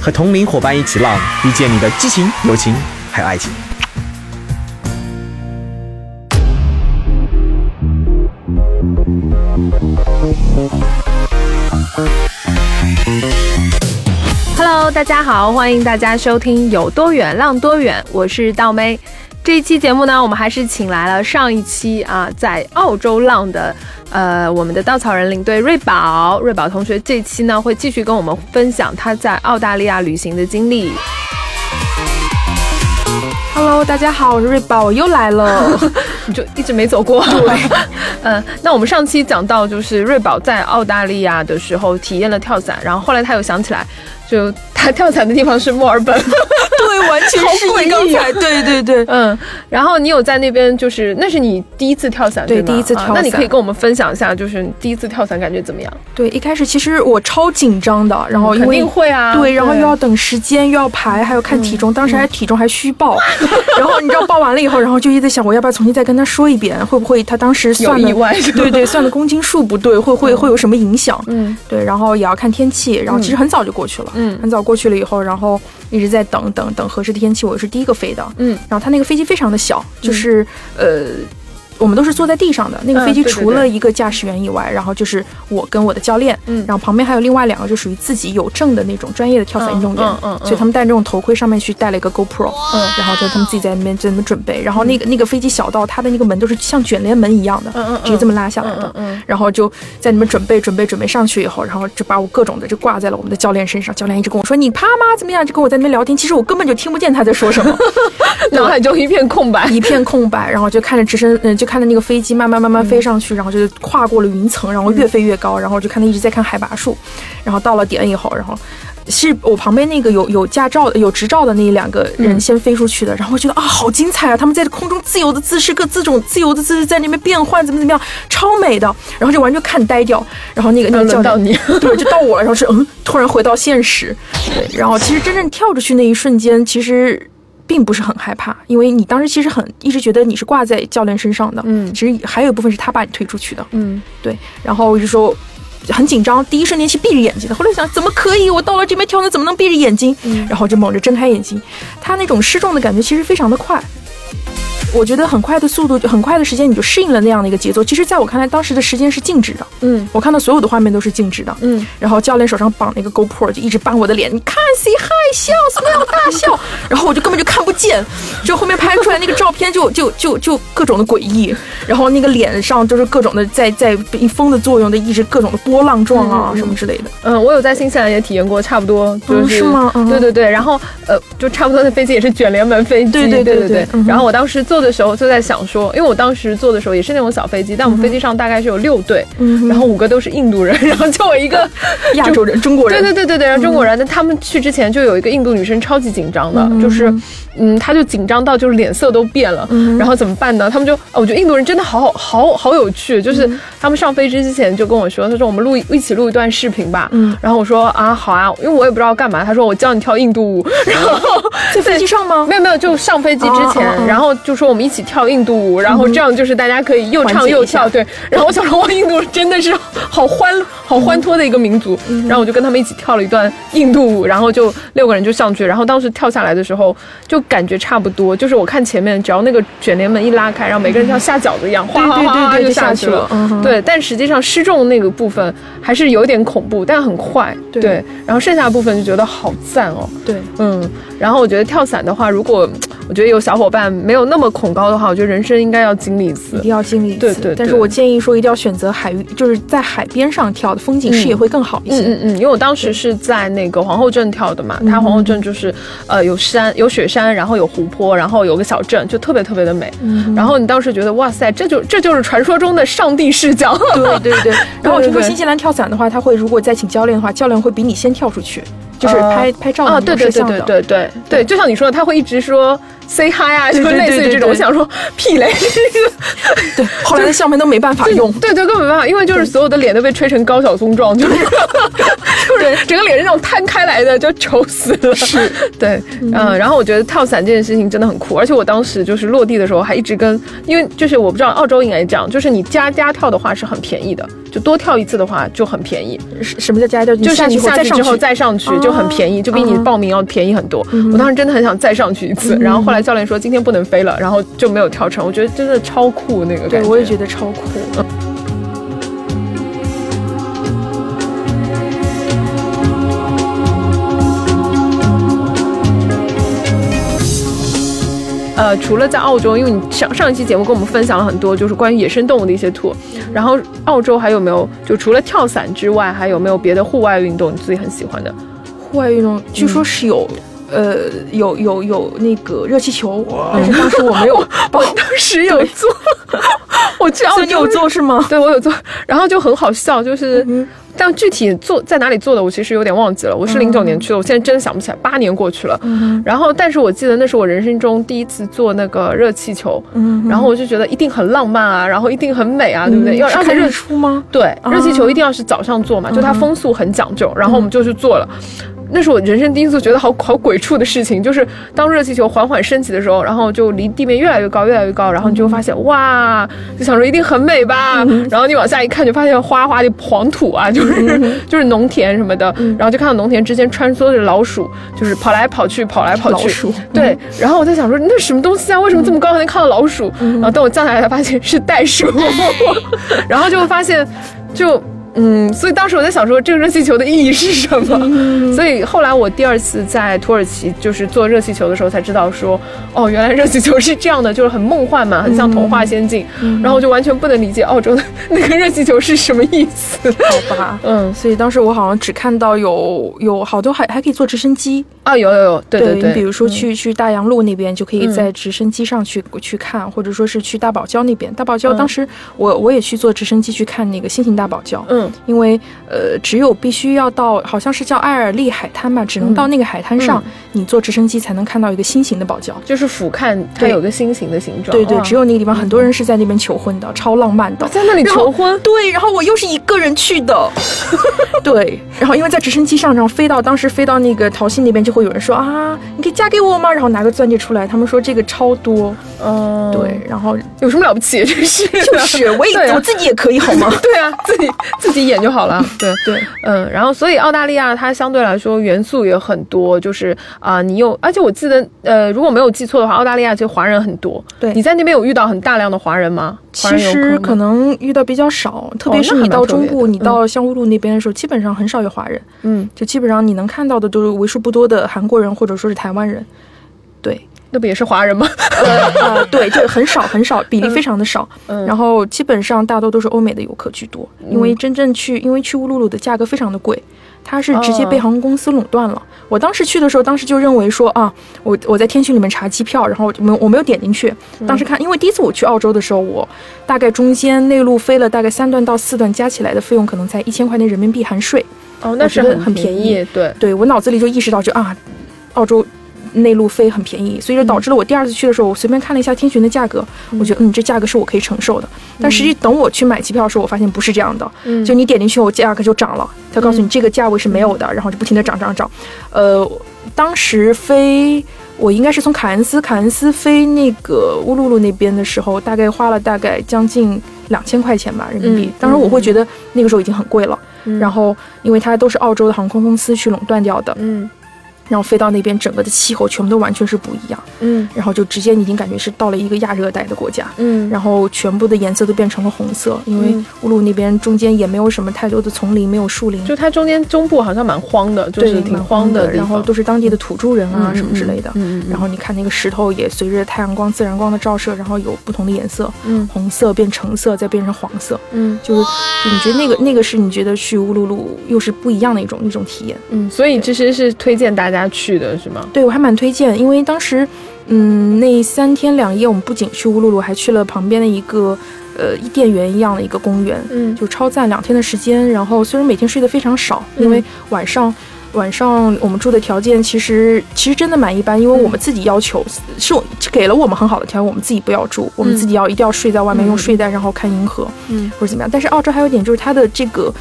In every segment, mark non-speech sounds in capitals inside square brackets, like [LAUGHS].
和同龄伙伴一起浪，遇见你的激情、友情还有爱情。Hello，大家好，欢迎大家收听有多远浪多远，我是道妹。这一期节目呢，我们还是请来了上一期啊在澳洲浪的呃我们的稻草人领队瑞宝，瑞宝同学这期呢会继续跟我们分享他在澳大利亚旅行的经历。Hello，大家好，我是瑞宝，我又来了。[LAUGHS] 你就一直没走过。对，嗯，[LAUGHS] 那我们上期讲到，就是瑞宝在澳大利亚的时候体验了跳伞，然后后来他又想起来，就他跳伞的地方是墨尔本。[LAUGHS] 对，完全是好诡异你刚才，[LAUGHS] 对对对。嗯，然后你有在那边，就是那是你第一次跳伞，吗对第一次跳啊那你可以跟我们分享一下，就是你第一次跳伞感觉怎么样？对，一开始其实我超紧张的，然后因肯为定会啊，对，然后又要等时间，又要排，还有看体重，当时还体重还虚报，[LAUGHS] 然后你知道报完了以后，然后就一直在想，我要不要重新再跟他说一遍，会不会他当时算意外对对，算的公斤数不对，会会会有什么影响？嗯。对，然后也要看天气，然后其实很早就过去了，嗯。很早过去了以后，然后一直在等等等合适的天气，我是第一个飞的，嗯然后它那个飞机非常的小，就是、呃。我们都是坐在地上的，那个嗯飞机除了一个驾驶员以外，然后就是我跟我的教练，嗯。然后旁边还有另外两个就属于自己有证的那种专业的跳伞运动员，所以他们戴这种头盔，上面去戴了一个 GoPro，嗯然后就他们自己在那边在那边准备，然后那个那个飞机小到它的那个门都是像卷帘门一样的，嗯嗯嗯。直接这么拉下来的，然后就在那边准备准备准备上去以后，然后就把我各种的就挂在了我们的教练身上，教练一直跟我说你怕吗？怎么样？就跟我在那边聊天，其实我根本就听不见他在说什么。脑海中一片空白。一片空白，然后就看着直升，嗯，就看着那个飞机慢慢慢慢飞上去，然后就跨过了云层，然后越飞越高，然后就看他一直在看海拔数，然后到了点以后，然后。是我旁边那个有有驾照的、有执照的那两个人先飞出去的，然后我觉得啊，好精彩啊！他们在空中自由的姿势，各自种自由的姿势在那边变换，怎么怎么样，超美的。然后就完全看呆掉。然后那个那个教练轮到你对，就到我了，然后是嗯，突然回到现实。对，然后其实真正跳出去那一瞬间，其实并不是很害怕，因为你当时其实很一直觉得你是挂在教练身上的，嗯其实还有一部分是他把你推出去的，嗯，对，然后我就说。很紧张，第一瞬间是闭着眼睛的，后来想怎么可以？我到了这边跳那怎么能闭着眼睛？然后就猛着睁开眼睛，他那种失重的感觉其实非常的快，我觉得很快的速度，很快的时间你就适应了那样的一个节奏。其实，在我看来，当时的时间是静止的，嗯。我看到所有的画面都是静止的，嗯，然后教练手上绑那个 GoPro 就一直扳我的脸，你看谁害笑，什么样大笑，[LAUGHS] 然后我就根本就看不见，就后面拍出来那个照片就 [LAUGHS] 就就就各种的诡异，然后那个脸上就是各种的在在被风的作用的一直各种的波浪状啊、什么之类的。嗯，我有在新西兰也体验过，差不多就嗯是、吗？嗯对对对，然后呃，就差不多的飞机也是卷帘门飞机，对对对然后我当时坐的时候就在想说，因为我当时坐的时候也是那种小飞机，但我们飞机上大概是有六对，嗯然后五个都是印度人，然后就我一个 [LAUGHS] 亚洲人、中国人，对对对对对，然后中国人，那他们去之前就有一个印度女生超级紧张的，就是，嗯，她就紧张到就是脸色都变了，然后怎么办呢？他们就，哦我觉得印度人真的好好好有趣，就是他们上飞机之前就跟我说，他说我们录一一起录一段视频吧，嗯。然后我说啊好啊，因为我也不知道干嘛，他说我教你跳印度舞，[LAUGHS] 然后在飞机上吗？没有没有，就上飞机之前，然后就说我们一起跳印度舞，然后这样就是大家可以又唱又跳，对。然后我想说，哇，印度真的是好欢好欢脱的一个民族。然后我就跟他们一起跳了一段印度舞，然后就六个人就上去，然后当时跳下来的时候就感觉差不多，就是我看前面只要那个卷帘门一拉开，然后每个人像下饺子一样，哗哗哗哗就下去去了。嗯对，但实际上失重那个部分还是有点恐怖，但很快。对然后剩下的部分就觉得好赞哦。对，嗯，然后我觉得跳伞的话，如果我觉得有小伙伴没有那么恐高的话，我觉得人生应该要经历一次一定。要经历一次。对对对但是我建议说，一定要选择海域，就是在海边上跳的，风景视野会更好一些。嗯嗯嗯，因为我当时是在那个皇后镇跳的嘛，它皇后镇就是呃有山有雪山，然后有湖泊，然后有个小镇，就特别特别的美。嗯然后你当时觉得哇塞，这就这就是传说中的上帝视角。[LAUGHS] 对对 [LAUGHS] 对。然后我听说新西兰跳伞的话，他会如果再请教练的话，教练会比你先跳出去，就是拍拍照啊，对对对对对对，就像你说的，他会一直说 say hi 啊，就类似于这种。我想说屁嘞，[LAUGHS] 对，后来的相片都没办法用，对对，根本没办法，因为就是所有的脸都被吹成高晓松状，就是 [LAUGHS] 就是整个脸是那种摊开来的，就丑死了。是，[LAUGHS] 对，嗯，然后我觉得跳伞这件事情真的很酷，而且我当时就是落地的时候还一直跟，因为就是我不知道澳洲应该这样，就是你加加跳的话是很便宜的，就多跳一次的话就很便宜。什么叫加跳？就是你下去之后再上去就很便宜，就比你报名要便宜很多。我当时真的很想再上去一次，然后后来教练说今天不能飞了，然后就没有跳成。我觉得真的超酷那个感觉，我也觉得超酷。呃，除了在澳洲，因为你上上一期节目跟我们分享了很多，就是关于野生动物的一些 tour，然后澳洲还有没有就除了跳伞之外，还有没有别的户外运动你自己很喜欢的？户外运动据说是有，呃，有有有那个热气球，但是当时我没有，[LAUGHS] 我当时有做，[LAUGHS] 我去澳洲有做是吗？对，我有做，然后就很好笑，就是。但具体做在哪里做的，我其实有点忘记了。我是零九年去的，我现在真的想不起来。八年过去了，然后但是我记得那是我人生中第一次做那个热气球，然后我就觉得一定很浪漫啊，然后一定很美啊，对不对？要看日出吗？对，热气球一定要是早上做嘛，就它风速很讲究，然后我们就去做了。那是我人生第一次觉得好好鬼畜的事情，就是当热气球缓缓升起的时候，然后就离地面越来越高，越来越高，然后你就发现哇，就想说一定很美吧，然后你往下一看，就发现哗哗的黄土啊，就是 [LAUGHS] 就是农田什么的，然后就看到农田之间穿梭着老鼠，就是跑来跑去，跑来跑去，老鼠，对，然后我在想说那什么东西啊，为什么这么高还能看到老鼠？然后等我降下来才发现是袋鼠 [LAUGHS] [LAUGHS] 然后就发现就。嗯，所以当时我在想说，这个热气球的意义是什么？所以后来我第二次在土耳其就是做热气球的时候，才知道说，哦，原来热气球是这样的，就是很梦幻嘛，很像童话仙境。然后我就完全不能理解澳洲的那个热气球是什么意思。好吧，嗯，所以当时我好像只看到有有好多还还可以坐直升机啊，有有有，对对对，比如说去去大洋路那边就可以在直升机上去去看，或者说是去大堡礁那边。大堡礁当时我我也去坐直升机去看那个新型大堡礁，嗯。因为呃，只有必须要到，好像是叫艾尔利海滩吧，只能到那个海滩上，你坐直升机才能看到一个心形的堡礁，就是俯瞰它有个心形的形状。对对，只有那个地方，很多人是在那边求婚的，超浪漫的，在那里求婚。对，然后我又是一个人去的，[LAUGHS] 对，然后因为在直升机上，然后飞到当时飞到那个桃溪那边，就会有人说啊，你可以嫁给我吗？然后拿个钻戒出来，他们说这个超多，嗯，对，然后有什么了不起？[LAUGHS] 这是，就是我也我自己也可以好吗？[LAUGHS] 对啊，自己自己演就好了。[LAUGHS] 对对，嗯，然后所以澳大利亚它相对来说元素也很多，就是啊，你有，而且我记得，呃，如果没有记错的话，澳大利亚其实华人很多。对，你在那边有遇到很大量的华人吗？其实可能遇到比较少，特别是你到中部，你到香乌路那边的时候，基本上很少有华人。嗯，就基本上你能看到的都是为数不多的韩国人或者说是台湾人。对。那不也是华人吗？呃，[LAUGHS] 对，就很少很少，比例非常的少。嗯，然后基本上大多都是欧美的游客居多，因为真正去，因为去乌鲁鲁的价格非常的贵，它是直接被航空公司垄断了。我当时去的时候，当时就认为说啊，我我在天讯里面查机票，然后没我没有点进去。当时看，因为第一次我去澳洲的时候，我大概中间内陆飞了大概三段到四段，加起来的费用可能才一千块钱人民币含税。哦，那是很很便宜。对，对我脑子里就意识到就啊，澳洲。内陆飞很便宜，所以就导致了我第二次去的时候，我随便看了一下天巡的价格，我觉得嗯，这价格是我可以承受的。但实际等我去买机票的时候，我发现不是这样的，就你点进去，我价格就涨了，他告诉你这个价位是没有的，然后就不停的涨涨涨。呃，当时飞我应该是从凯恩斯，凯恩斯飞那个乌鲁鲁那边的时候，大概花了大概将近两千块钱吧人民币。当时我会觉得那个时候已经很贵了，然后因为它都是澳洲的航空公司去垄断掉的，嗯。然后飞到那边，整个的气候全部都完全是不一样。嗯，然后就直接已经感觉是到了一个亚热带的国家。嗯，然后全部的颜色都变成了红色，因为乌鲁那边中间也没有什么太多的丛林，没有树林，就它中间中部好像蛮荒的，就是挺荒的。然后都是当地的土著人啊什么之类的。嗯然后你看那个石头也随着太阳光、自然光的照射，然后有不同的颜色。嗯，红色变橙色，再变成黄色。嗯，就是你觉得那个那个是你觉得去乌鲁鲁又是不一样的一种一种体验。嗯，所以其实是推荐大家。家去的是吗？对，我还蛮推荐，因为当时，嗯，那三天两夜，我们不仅去乌鲁鲁，还去了旁边的一个，呃，伊甸园一样的一个公园，嗯，就超赞。两天的时间，然后虽然每天睡得非常少，因为晚上，晚上我们住的条件其实其实真的蛮一般，因为我们自己要求是我给了我们很好的条件，我们自己不要住，我们自己要一定要睡在外面用睡袋，然后看银河，嗯或者怎么样。但是澳洲还有一点就是它的这个。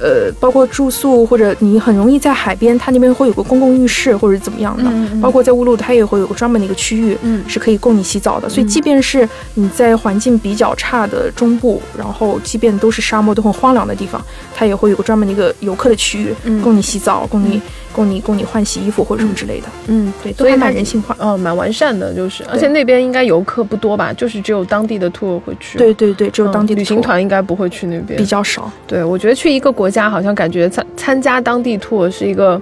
呃，包括住宿或者你很容易在海边，它那边会有个公共浴室或者怎么样的，嗯嗯包括在乌鲁，它也会有个专门的一个区域，嗯。是可以供你洗澡的。所以即便是你在环境比较差的中部，然后即便都是沙漠都很荒凉的地方，它也会有个专门的一个游客的区域，嗯。供你洗澡，供你供你供你换洗衣服或者什么之类的。嗯，对，都还所以蛮人性化。哦，蛮完善的，就是，而且那边应该游客不多吧？就是只有当地的 tour 会去。对对对，只有当地的嗯旅行团应该不会去那边比。较少。对，我觉得去一个国家，好像感觉参参加当地 tour 是一个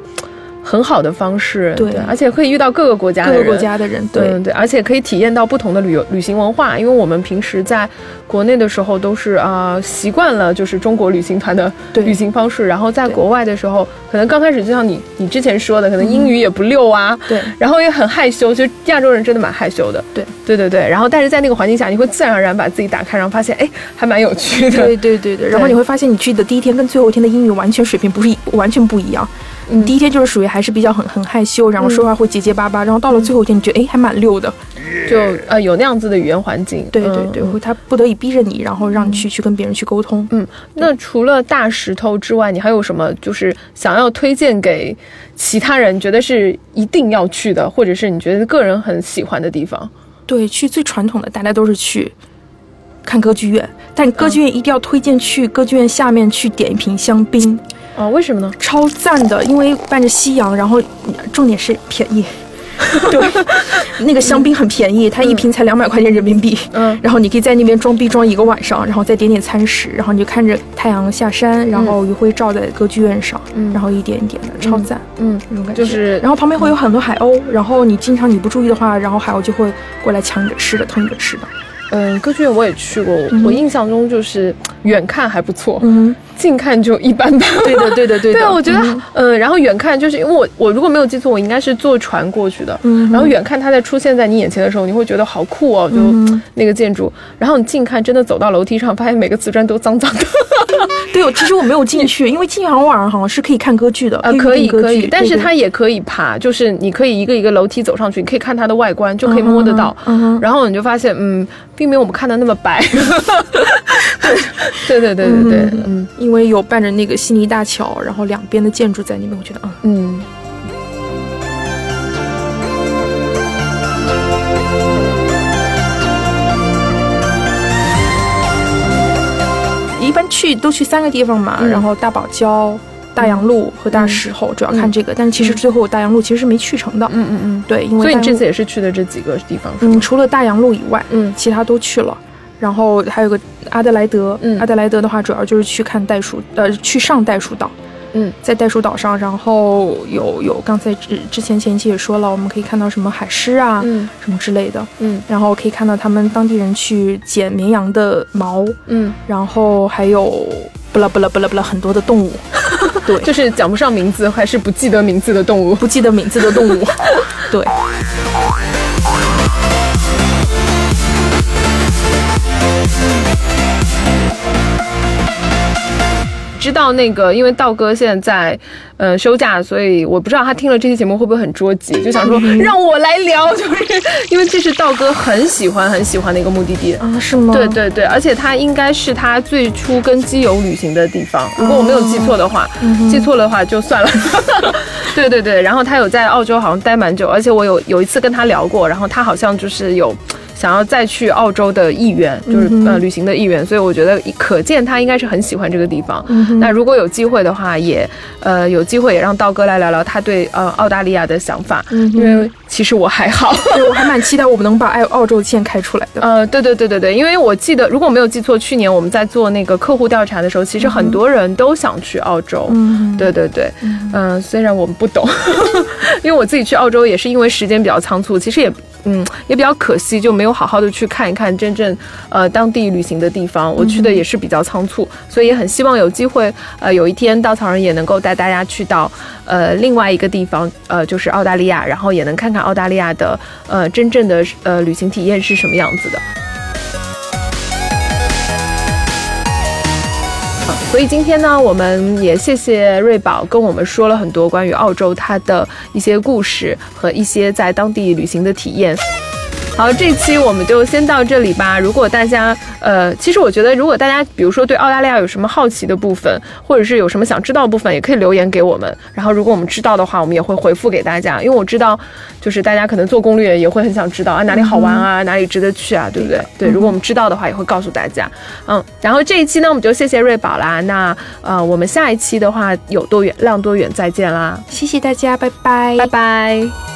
很好的方式。对而且可以遇到各个国家的人。各个国家的人，对对对，而且可以体验到不同的旅游旅行文化，因为我们平时在国内的时候都是啊、习惯了就是中国旅行团的旅行方式，然后在国外的时候，可能刚开始就像你你之前说的，可能英语也不溜啊，对然后也很害羞，其实亚洲人真的蛮害羞的。对对对对，然后但是在那个环境下，你会自然而然把自己打开，然后发现哎还蛮有趣的。对对对对。然后你会发现，你去的第一天跟最后一天的英语完全水平不是一完全不一样。嗯第一天就是属于还是比较很很害羞，然后说话会结结巴巴，然后到了最后一天，你觉得哎还蛮溜的。就呃有那样子的语言环境。对对对，嗯会他不得已逼着你，然后让你去去跟别人去沟通。嗯，那除了大石头之外，你还有什么就是想要推荐给其他人，觉得是一定要去的，或者是你觉得个人很喜欢的地方？对，去最传统的大家都是去看歌剧院，但歌剧院一定要推荐去歌剧院下面去点一瓶香槟，哦，为什么呢？超赞的，因为伴着夕阳，然后嗯重点是便宜。[LAUGHS] 对，那个香槟很便宜，它一瓶才两百块钱人民币。嗯然后你可以在那边装逼装一个晚上，然后再点点餐食，然后你就看着太阳下山，然后余晖照在歌剧院上，嗯然后一点一点的，超赞。嗯，那种感觉，就是然后旁边会有很多海鸥，然后你经常你不注意的话，然后海鸥就会过来抢你的吃的，偷你的吃的。嗯，歌剧院我也去过，嗯我印象中就是远看还不错，嗯，近看就一般般。对的，对的，对的。对啊，我觉得嗯，嗯，然后远看就是因为我我如果没有记错，我应该是坐船过去的，嗯然后远看它在出现在你眼前的时候，你会觉得好酷哦，就嗯那个建筑，然后你近看真的走到楼梯上，发现每个瓷砖都脏脏的，[LAUGHS] 对，我其实我没有进去，因为进去好像晚上好像是可以看歌剧的，呃，可以可以，但是它也可以爬，就是你可以一个一个楼梯走上去，你可以看它的外观，就可以摸得到，嗯然后你就发现，嗯，并没有我们看的那么白，[LAUGHS] 对对对对对对，嗯。因为有伴着那个悉尼大桥，然后两边的建筑在那边，我觉得嗯。嗯。去都去三个地方嘛，嗯然后大堡礁、大洋路和大石头，主要看这个。但是其实最后大洋路其实是没去成的，嗯嗯嗯，对，因为这次也是去的这几个地方是吗嗯，？除了大洋路以外，嗯其他都去了。然后还有个阿德莱德，嗯阿德莱德的话主要就是去看袋鼠，呃，去上袋鼠岛。嗯，在袋鼠岛上，然后有有刚才之之前前期也说了，我们可以看到什么海狮啊，嗯。什么之类的，嗯。然后可以看到他们当地人去剪绵羊的毛，嗯，然后还有不啦不啦不啦不啦很多的动物，[LAUGHS] 对，就是讲不上名字，还是不记得名字的动物。不记得名字的动物，[LAUGHS] 对。知道那个，因为道哥现在呃休假，所以我不知道他听了这期节目会不会很着急，就想说让我来聊，就是因为这是道哥很喜欢很喜欢的一个目的地。啊，是吗？对对对，而且他应该是他最初跟基友旅行的地方，如果我没有记错的话，记错了的话就算了。[LAUGHS] 对对对，然后他有在澳洲好像待蛮久，而且我有有一次跟他聊过，然后他好像就是有。想要再去澳洲的意愿，就是、呃旅行的意愿，所以我觉得可见他应该是很喜欢这个地方。那如果有机会的话，也呃有机会也让道哥来聊聊他对呃澳大利亚的想法，因为其实我还好。[LAUGHS] 对，我还蛮期待我们能把澳澳洲线开出来的。呃，对对对对对，因为我记得，如果我没有记错，去年我们在做那个客户调查的时候，其实很多人都想去澳洲。嗯，对对对，嗯、虽然我们不懂，[LAUGHS] 因为我自己去澳洲也是因为时间比较仓促，其实也嗯也比较可惜，就没有好好的去看一看真正呃当地旅行的地方。我去的也是比较仓促，所以也很希望有机会呃有一天稻草人也能够带大家去到呃另外一个地方，呃就是澳大利亚，然后也能看看澳大利亚的呃真正的呃旅行体验是什么样子的。所以今天呢，我们也谢谢瑞宝跟我们说了很多关于澳洲它的一些故事和一些在当地旅行的体验。好，这期我们就先到这里吧。如果大家，呃，其实我觉得，如果大家比如说对澳大利亚有什么好奇的部分，或者是有什么想知道的部分，也可以留言给我们。然后，如果我们知道的话，我们也会回复给大家。因为我知道，就是大家可能做攻略也会很想知道啊，哪里好玩啊，哪里值得去啊，对不对？对，如果我们知道的话，也会告诉大家。嗯，然后这一期呢，我们就谢谢瑞宝啦。那呃，我们下一期的话，有多远浪多远，再见啦，谢谢大家，拜拜，拜拜。